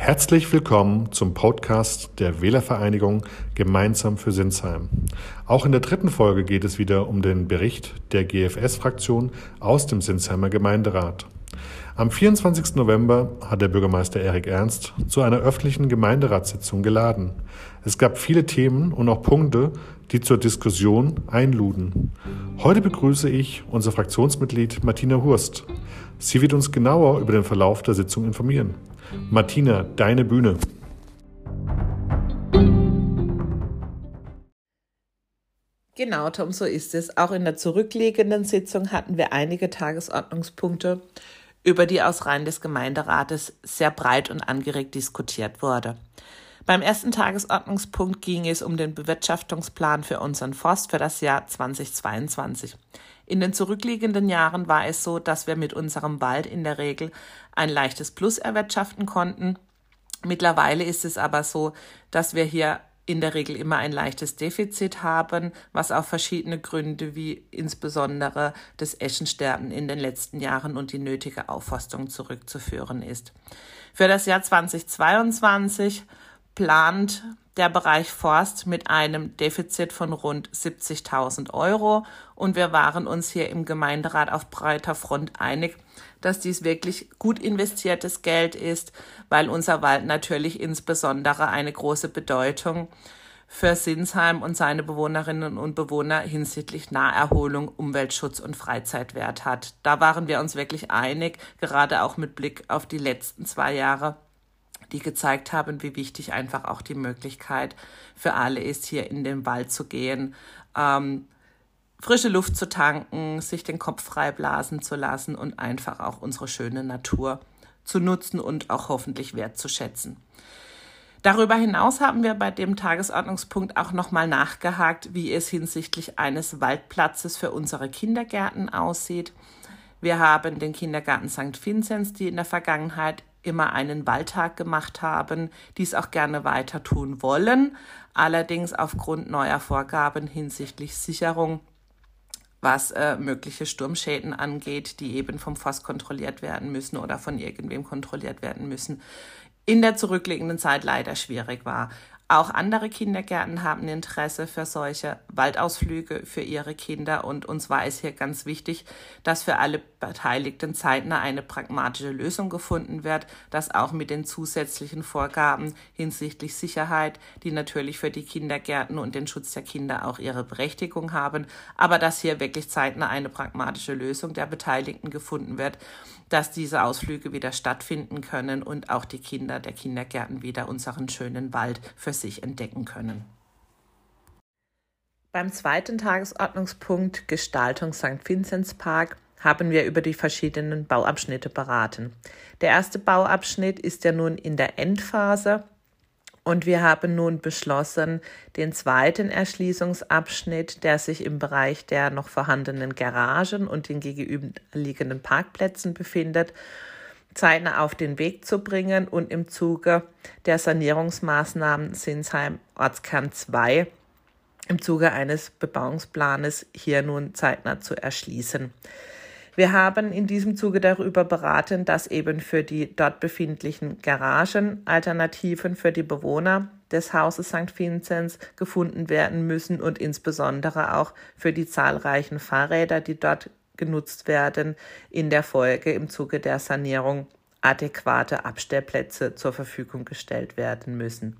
Herzlich willkommen zum Podcast der Wählervereinigung Gemeinsam für Sinsheim. Auch in der dritten Folge geht es wieder um den Bericht der GFS-Fraktion aus dem Sinsheimer Gemeinderat. Am 24. November hat der Bürgermeister Erik Ernst zu einer öffentlichen Gemeinderatssitzung geladen. Es gab viele Themen und auch Punkte, die zur Diskussion einluden. Heute begrüße ich unser Fraktionsmitglied Martina Hurst. Sie wird uns genauer über den Verlauf der Sitzung informieren. Martina, deine Bühne. Genau, Tom, so ist es. Auch in der zurückliegenden Sitzung hatten wir einige Tagesordnungspunkte, über die aus Reihen des Gemeinderates sehr breit und angeregt diskutiert wurde. Beim ersten Tagesordnungspunkt ging es um den Bewirtschaftungsplan für unseren Forst für das Jahr 2022. In den zurückliegenden Jahren war es so, dass wir mit unserem Wald in der Regel ein leichtes Plus erwirtschaften konnten. Mittlerweile ist es aber so, dass wir hier in der Regel immer ein leichtes Defizit haben, was auf verschiedene Gründe wie insbesondere das Eschensterben in den letzten Jahren und die nötige Aufforstung zurückzuführen ist. Für das Jahr 2022 plant der Bereich Forst mit einem Defizit von rund 70.000 Euro und wir waren uns hier im Gemeinderat auf breiter Front einig, dass dies wirklich gut investiertes Geld ist, weil unser Wald natürlich insbesondere eine große Bedeutung für Sinsheim und seine Bewohnerinnen und Bewohner hinsichtlich Naherholung, Umweltschutz und Freizeitwert hat. Da waren wir uns wirklich einig, gerade auch mit Blick auf die letzten zwei Jahre die gezeigt haben, wie wichtig einfach auch die Möglichkeit für alle ist, hier in den Wald zu gehen, ähm, frische Luft zu tanken, sich den Kopf frei blasen zu lassen und einfach auch unsere schöne Natur zu nutzen und auch hoffentlich wertzuschätzen. Darüber hinaus haben wir bei dem Tagesordnungspunkt auch nochmal nachgehakt, wie es hinsichtlich eines Waldplatzes für unsere Kindergärten aussieht. Wir haben den Kindergarten St. Vinzenz, die in der Vergangenheit immer einen Waldtag gemacht haben, dies auch gerne weiter tun wollen, allerdings aufgrund neuer Vorgaben hinsichtlich Sicherung was äh, mögliche Sturmschäden angeht, die eben vom Forst kontrolliert werden müssen oder von irgendwem kontrolliert werden müssen, in der zurückliegenden Zeit leider schwierig war. Auch andere Kindergärten haben Interesse für solche Waldausflüge für ihre Kinder. Und uns war es hier ganz wichtig, dass für alle Beteiligten zeitnah eine pragmatische Lösung gefunden wird, dass auch mit den zusätzlichen Vorgaben hinsichtlich Sicherheit, die natürlich für die Kindergärten und den Schutz der Kinder auch ihre Berechtigung haben, aber dass hier wirklich zeitnah eine pragmatische Lösung der Beteiligten gefunden wird, dass diese Ausflüge wieder stattfinden können und auch die Kinder der Kindergärten wieder unseren schönen Wald für sich entdecken können. Beim zweiten Tagesordnungspunkt Gestaltung St. Vinzenzpark haben wir über die verschiedenen Bauabschnitte beraten. Der erste Bauabschnitt ist ja nun in der Endphase und wir haben nun beschlossen, den zweiten Erschließungsabschnitt, der sich im Bereich der noch vorhandenen Garagen und den gegenüberliegenden Parkplätzen befindet, zeitnah auf den Weg zu bringen und im Zuge der Sanierungsmaßnahmen Sinsheim Ortskern 2 im Zuge eines Bebauungsplanes hier nun zeitnah zu erschließen. Wir haben in diesem Zuge darüber beraten, dass eben für die dort befindlichen Garagen Alternativen für die Bewohner des Hauses St. Vinzenz gefunden werden müssen und insbesondere auch für die zahlreichen Fahrräder, die dort genutzt werden, in der Folge im Zuge der Sanierung adäquate Abstellplätze zur Verfügung gestellt werden müssen.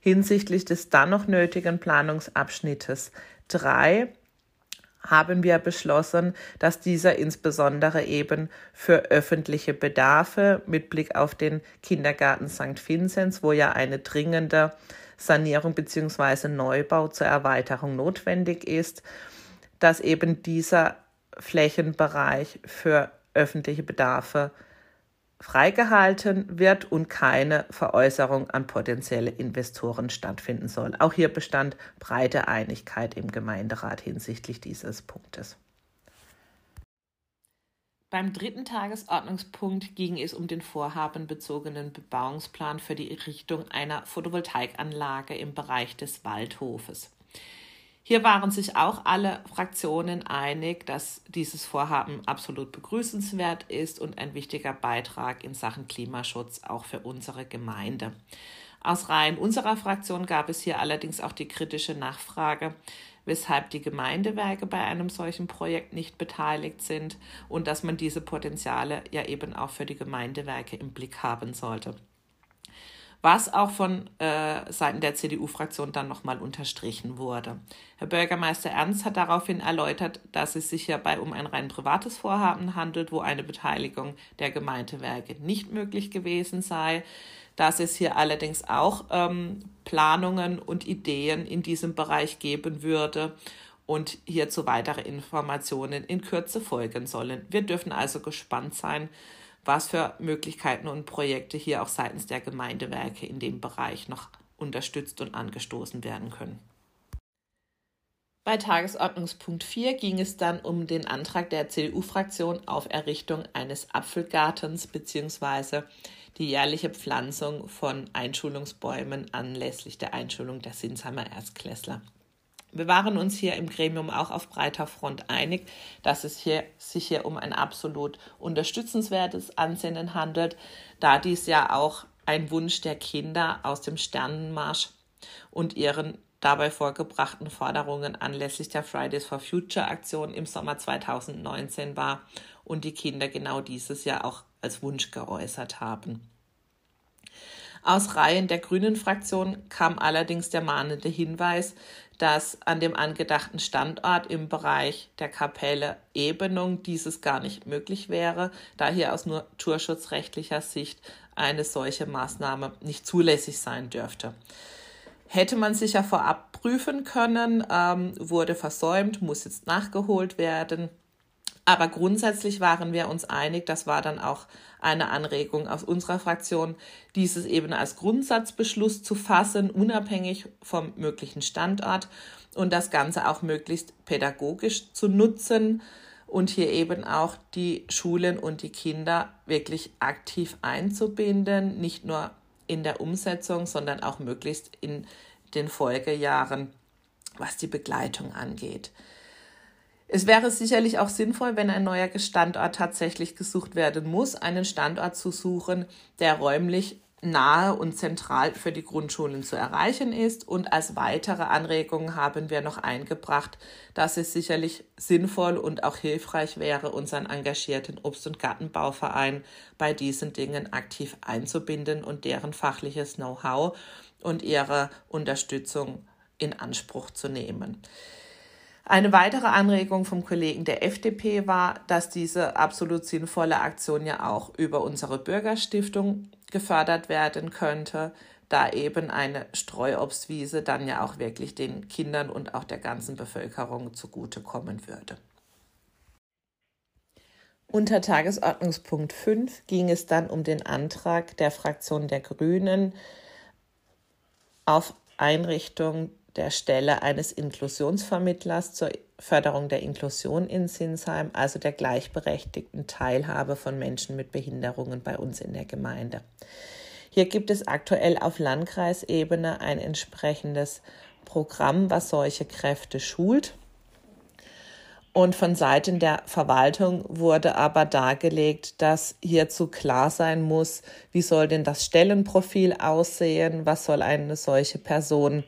Hinsichtlich des dann noch nötigen Planungsabschnittes 3 haben wir beschlossen, dass dieser insbesondere eben für öffentliche Bedarfe mit Blick auf den Kindergarten St. Vinzenz, wo ja eine dringende Sanierung bzw. Neubau zur Erweiterung notwendig ist, dass eben dieser Flächenbereich für öffentliche Bedarfe freigehalten wird und keine Veräußerung an potenzielle Investoren stattfinden soll. Auch hier bestand breite Einigkeit im Gemeinderat hinsichtlich dieses Punktes. Beim dritten Tagesordnungspunkt ging es um den vorhabenbezogenen Bebauungsplan für die Errichtung einer Photovoltaikanlage im Bereich des Waldhofes. Hier waren sich auch alle Fraktionen einig, dass dieses Vorhaben absolut begrüßenswert ist und ein wichtiger Beitrag in Sachen Klimaschutz auch für unsere Gemeinde. Aus Reihen unserer Fraktion gab es hier allerdings auch die kritische Nachfrage, weshalb die Gemeindewerke bei einem solchen Projekt nicht beteiligt sind und dass man diese Potenziale ja eben auch für die Gemeindewerke im Blick haben sollte was auch von äh, Seiten der CDU-Fraktion dann nochmal unterstrichen wurde. Herr Bürgermeister Ernst hat daraufhin erläutert, dass es sich hierbei um ein rein privates Vorhaben handelt, wo eine Beteiligung der Gemeindewerke nicht möglich gewesen sei, dass es hier allerdings auch ähm, Planungen und Ideen in diesem Bereich geben würde und hierzu weitere Informationen in Kürze folgen sollen. Wir dürfen also gespannt sein, was für Möglichkeiten und Projekte hier auch seitens der Gemeindewerke in dem Bereich noch unterstützt und angestoßen werden können. Bei Tagesordnungspunkt 4 ging es dann um den Antrag der CDU-Fraktion auf Errichtung eines Apfelgartens bzw. die jährliche Pflanzung von Einschulungsbäumen anlässlich der Einschulung der Sinsheimer Erstklässler. Wir waren uns hier im Gremium auch auf breiter Front einig, dass es hier, sich hier um ein absolut unterstützenswertes Ansinnen handelt, da dies ja auch ein Wunsch der Kinder aus dem Sternenmarsch und ihren dabei vorgebrachten Forderungen anlässlich der Fridays for Future Aktion im Sommer 2019 war und die Kinder genau dieses Jahr auch als Wunsch geäußert haben. Aus Reihen der Grünen Fraktion kam allerdings der mahnende Hinweis, dass an dem angedachten Standort im Bereich der Kapelle Ebenung dieses gar nicht möglich wäre, da hier aus naturschutzrechtlicher Sicht eine solche Maßnahme nicht zulässig sein dürfte. Hätte man sich ja vorab prüfen können, ähm, wurde versäumt, muss jetzt nachgeholt werden. Aber grundsätzlich waren wir uns einig, das war dann auch eine Anregung aus unserer Fraktion, dieses eben als Grundsatzbeschluss zu fassen, unabhängig vom möglichen Standort und das Ganze auch möglichst pädagogisch zu nutzen und hier eben auch die Schulen und die Kinder wirklich aktiv einzubinden, nicht nur in der Umsetzung, sondern auch möglichst in den Folgejahren, was die Begleitung angeht. Es wäre sicherlich auch sinnvoll, wenn ein neuer Standort tatsächlich gesucht werden muss, einen Standort zu suchen, der räumlich nahe und zentral für die Grundschulen zu erreichen ist. Und als weitere Anregungen haben wir noch eingebracht, dass es sicherlich sinnvoll und auch hilfreich wäre, unseren engagierten Obst- und Gartenbauverein bei diesen Dingen aktiv einzubinden und deren fachliches Know-how und ihre Unterstützung in Anspruch zu nehmen. Eine weitere Anregung vom Kollegen der FDP war, dass diese absolut sinnvolle Aktion ja auch über unsere Bürgerstiftung gefördert werden könnte, da eben eine Streuobstwiese dann ja auch wirklich den Kindern und auch der ganzen Bevölkerung zugutekommen würde. Unter Tagesordnungspunkt 5 ging es dann um den Antrag der Fraktion der Grünen auf Einrichtung der Stelle eines Inklusionsvermittlers zur Förderung der Inklusion in Sinsheim, also der gleichberechtigten Teilhabe von Menschen mit Behinderungen bei uns in der Gemeinde. Hier gibt es aktuell auf Landkreisebene ein entsprechendes Programm, was solche Kräfte schult. Und von Seiten der Verwaltung wurde aber dargelegt, dass hierzu klar sein muss, wie soll denn das Stellenprofil aussehen, was soll eine solche Person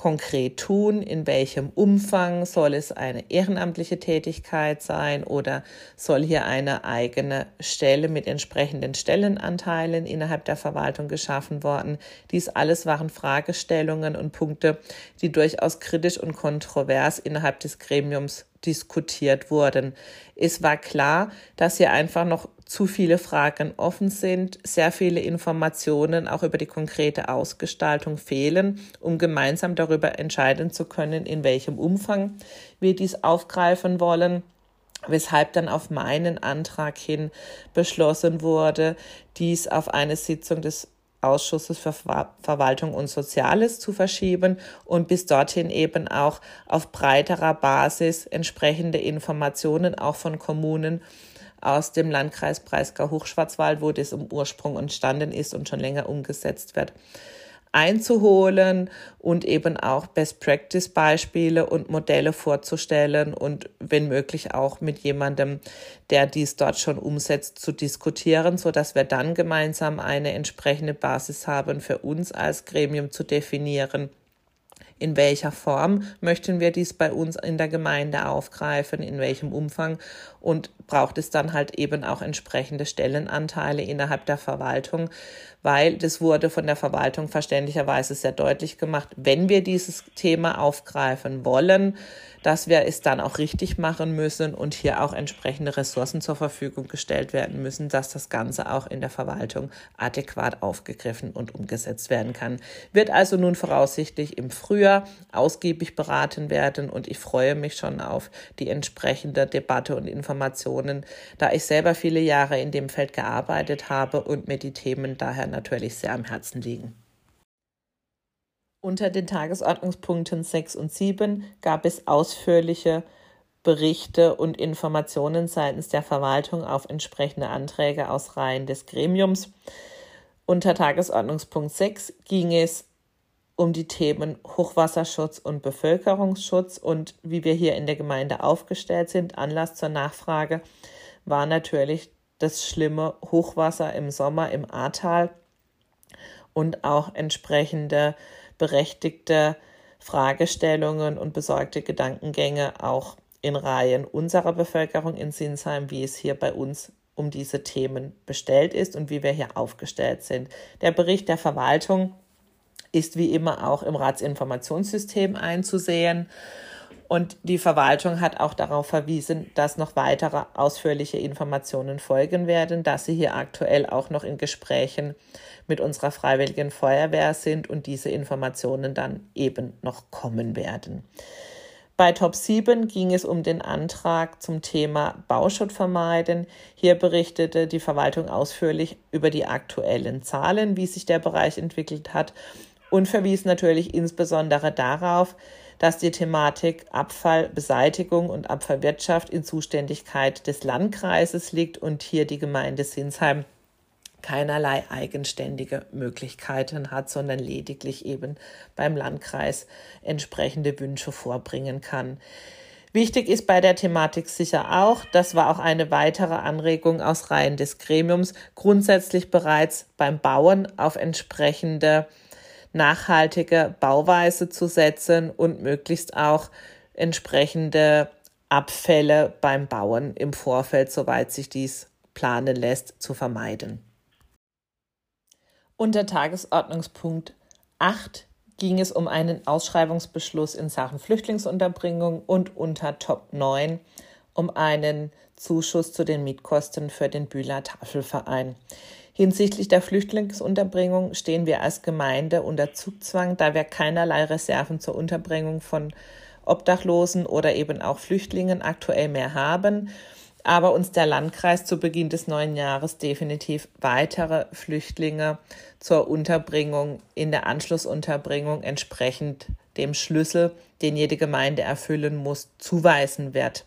konkret tun, in welchem Umfang soll es eine ehrenamtliche Tätigkeit sein oder soll hier eine eigene Stelle mit entsprechenden Stellenanteilen innerhalb der Verwaltung geschaffen worden. Dies alles waren Fragestellungen und Punkte, die durchaus kritisch und kontrovers innerhalb des Gremiums diskutiert wurden. Es war klar, dass hier einfach noch zu viele Fragen offen sind, sehr viele Informationen auch über die konkrete Ausgestaltung fehlen, um gemeinsam darüber entscheiden zu können, in welchem Umfang wir dies aufgreifen wollen weshalb dann auf meinen Antrag hin beschlossen wurde, dies auf eine Sitzung des Ausschusses für Verwaltung und Soziales zu verschieben und bis dorthin eben auch auf breiterer Basis entsprechende Informationen auch von Kommunen aus dem Landkreis Breisgau-Hochschwarzwald, wo das im Ursprung entstanden ist und schon länger umgesetzt wird, einzuholen und eben auch Best-Practice-Beispiele und Modelle vorzustellen und wenn möglich auch mit jemandem, der dies dort schon umsetzt, zu diskutieren, so dass wir dann gemeinsam eine entsprechende Basis haben für uns als Gremium zu definieren, in welcher Form möchten wir dies bei uns in der Gemeinde aufgreifen, in welchem Umfang und braucht es dann halt eben auch entsprechende Stellenanteile innerhalb der Verwaltung, weil das wurde von der Verwaltung verständlicherweise sehr deutlich gemacht, wenn wir dieses Thema aufgreifen wollen, dass wir es dann auch richtig machen müssen und hier auch entsprechende Ressourcen zur Verfügung gestellt werden müssen, dass das Ganze auch in der Verwaltung adäquat aufgegriffen und umgesetzt werden kann. Wird also nun voraussichtlich im Frühjahr ausgiebig beraten werden und ich freue mich schon auf die entsprechende Debatte und Informationen, da ich selber viele Jahre in dem Feld gearbeitet habe und mir die Themen daher natürlich sehr am Herzen liegen. Unter den Tagesordnungspunkten 6 und 7 gab es ausführliche Berichte und Informationen seitens der Verwaltung auf entsprechende Anträge aus Reihen des Gremiums. Unter Tagesordnungspunkt 6 ging es um die Themen Hochwasserschutz und Bevölkerungsschutz und wie wir hier in der Gemeinde aufgestellt sind. Anlass zur Nachfrage war natürlich das schlimme Hochwasser im Sommer im Ahrtal und auch entsprechende berechtigte Fragestellungen und besorgte Gedankengänge auch in Reihen unserer Bevölkerung in Sinsheim, wie es hier bei uns um diese Themen bestellt ist und wie wir hier aufgestellt sind. Der Bericht der Verwaltung ist wie immer auch im Ratsinformationssystem einzusehen. Und die Verwaltung hat auch darauf verwiesen, dass noch weitere ausführliche Informationen folgen werden, dass sie hier aktuell auch noch in Gesprächen mit unserer Freiwilligen Feuerwehr sind und diese Informationen dann eben noch kommen werden. Bei Top 7 ging es um den Antrag zum Thema Bauschutt vermeiden. Hier berichtete die Verwaltung ausführlich über die aktuellen Zahlen, wie sich der Bereich entwickelt hat und verwies natürlich insbesondere darauf, dass die Thematik Abfallbeseitigung und Abfallwirtschaft in Zuständigkeit des Landkreises liegt und hier die Gemeinde Sinsheim keinerlei eigenständige Möglichkeiten hat, sondern lediglich eben beim Landkreis entsprechende Wünsche vorbringen kann. Wichtig ist bei der Thematik sicher auch, das war auch eine weitere Anregung aus Reihen des Gremiums, grundsätzlich bereits beim Bauen auf entsprechende nachhaltige Bauweise zu setzen und möglichst auch entsprechende Abfälle beim Bauen im Vorfeld, soweit sich dies planen lässt, zu vermeiden. Unter Tagesordnungspunkt 8 ging es um einen Ausschreibungsbeschluss in Sachen Flüchtlingsunterbringung und unter Top 9 um einen Zuschuss zu den Mietkosten für den Bühler Tafelverein. Hinsichtlich der Flüchtlingsunterbringung stehen wir als Gemeinde unter Zugzwang, da wir keinerlei Reserven zur Unterbringung von Obdachlosen oder eben auch Flüchtlingen aktuell mehr haben aber uns der Landkreis zu Beginn des neuen Jahres definitiv weitere Flüchtlinge zur Unterbringung in der Anschlussunterbringung entsprechend dem Schlüssel, den jede Gemeinde erfüllen muss, zuweisen wird.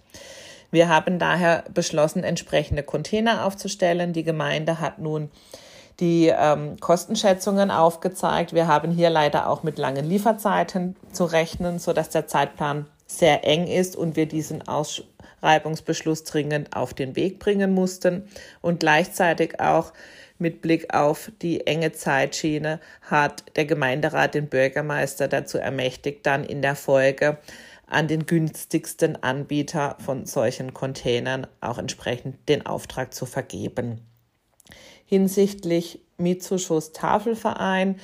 Wir haben daher beschlossen, entsprechende Container aufzustellen. Die Gemeinde hat nun die ähm, Kostenschätzungen aufgezeigt. Wir haben hier leider auch mit langen Lieferzeiten zu rechnen, sodass der Zeitplan sehr eng ist und wir diesen Aus Reibungsbeschluss dringend auf den Weg bringen mussten und gleichzeitig auch mit Blick auf die enge Zeitschiene hat der Gemeinderat den Bürgermeister dazu ermächtigt, dann in der Folge an den günstigsten Anbieter von solchen Containern auch entsprechend den Auftrag zu vergeben. Hinsichtlich Mietzuschuss Tafelverein.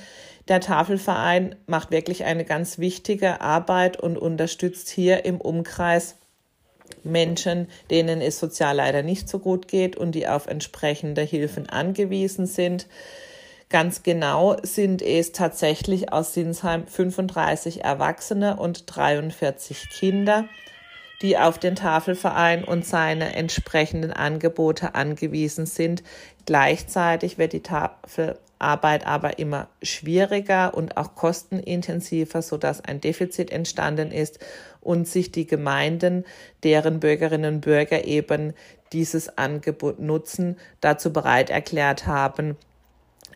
Der Tafelverein macht wirklich eine ganz wichtige Arbeit und unterstützt hier im Umkreis Menschen, denen es sozial leider nicht so gut geht und die auf entsprechende Hilfen angewiesen sind. Ganz genau sind es tatsächlich aus Sinsheim 35 Erwachsene und 43 Kinder, die auf den Tafelverein und seine entsprechenden Angebote angewiesen sind. Gleichzeitig wird die Tafelarbeit aber immer schwieriger und auch kostenintensiver, sodass ein Defizit entstanden ist und sich die Gemeinden, deren Bürgerinnen und Bürger eben dieses Angebot nutzen, dazu bereit erklärt haben,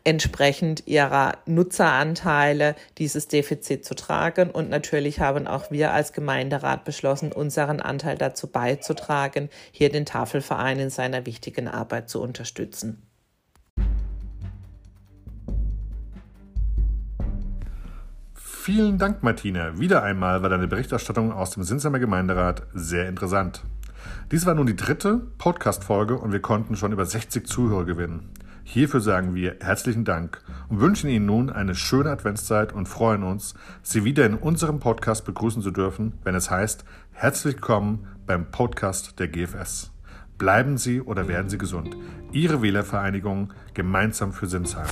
entsprechend ihrer Nutzeranteile dieses Defizit zu tragen. Und natürlich haben auch wir als Gemeinderat beschlossen, unseren Anteil dazu beizutragen, hier den Tafelverein in seiner wichtigen Arbeit zu unterstützen. Vielen Dank, Martina. Wieder einmal war deine Berichterstattung aus dem Sinsheimer Gemeinderat sehr interessant. Dies war nun die dritte Podcast-Folge und wir konnten schon über 60 Zuhörer gewinnen. Hierfür sagen wir herzlichen Dank und wünschen Ihnen nun eine schöne Adventszeit und freuen uns, Sie wieder in unserem Podcast begrüßen zu dürfen, wenn es heißt, herzlich willkommen beim Podcast der GFS. Bleiben Sie oder werden Sie gesund. Ihre Wählervereinigung gemeinsam für Sinsheim.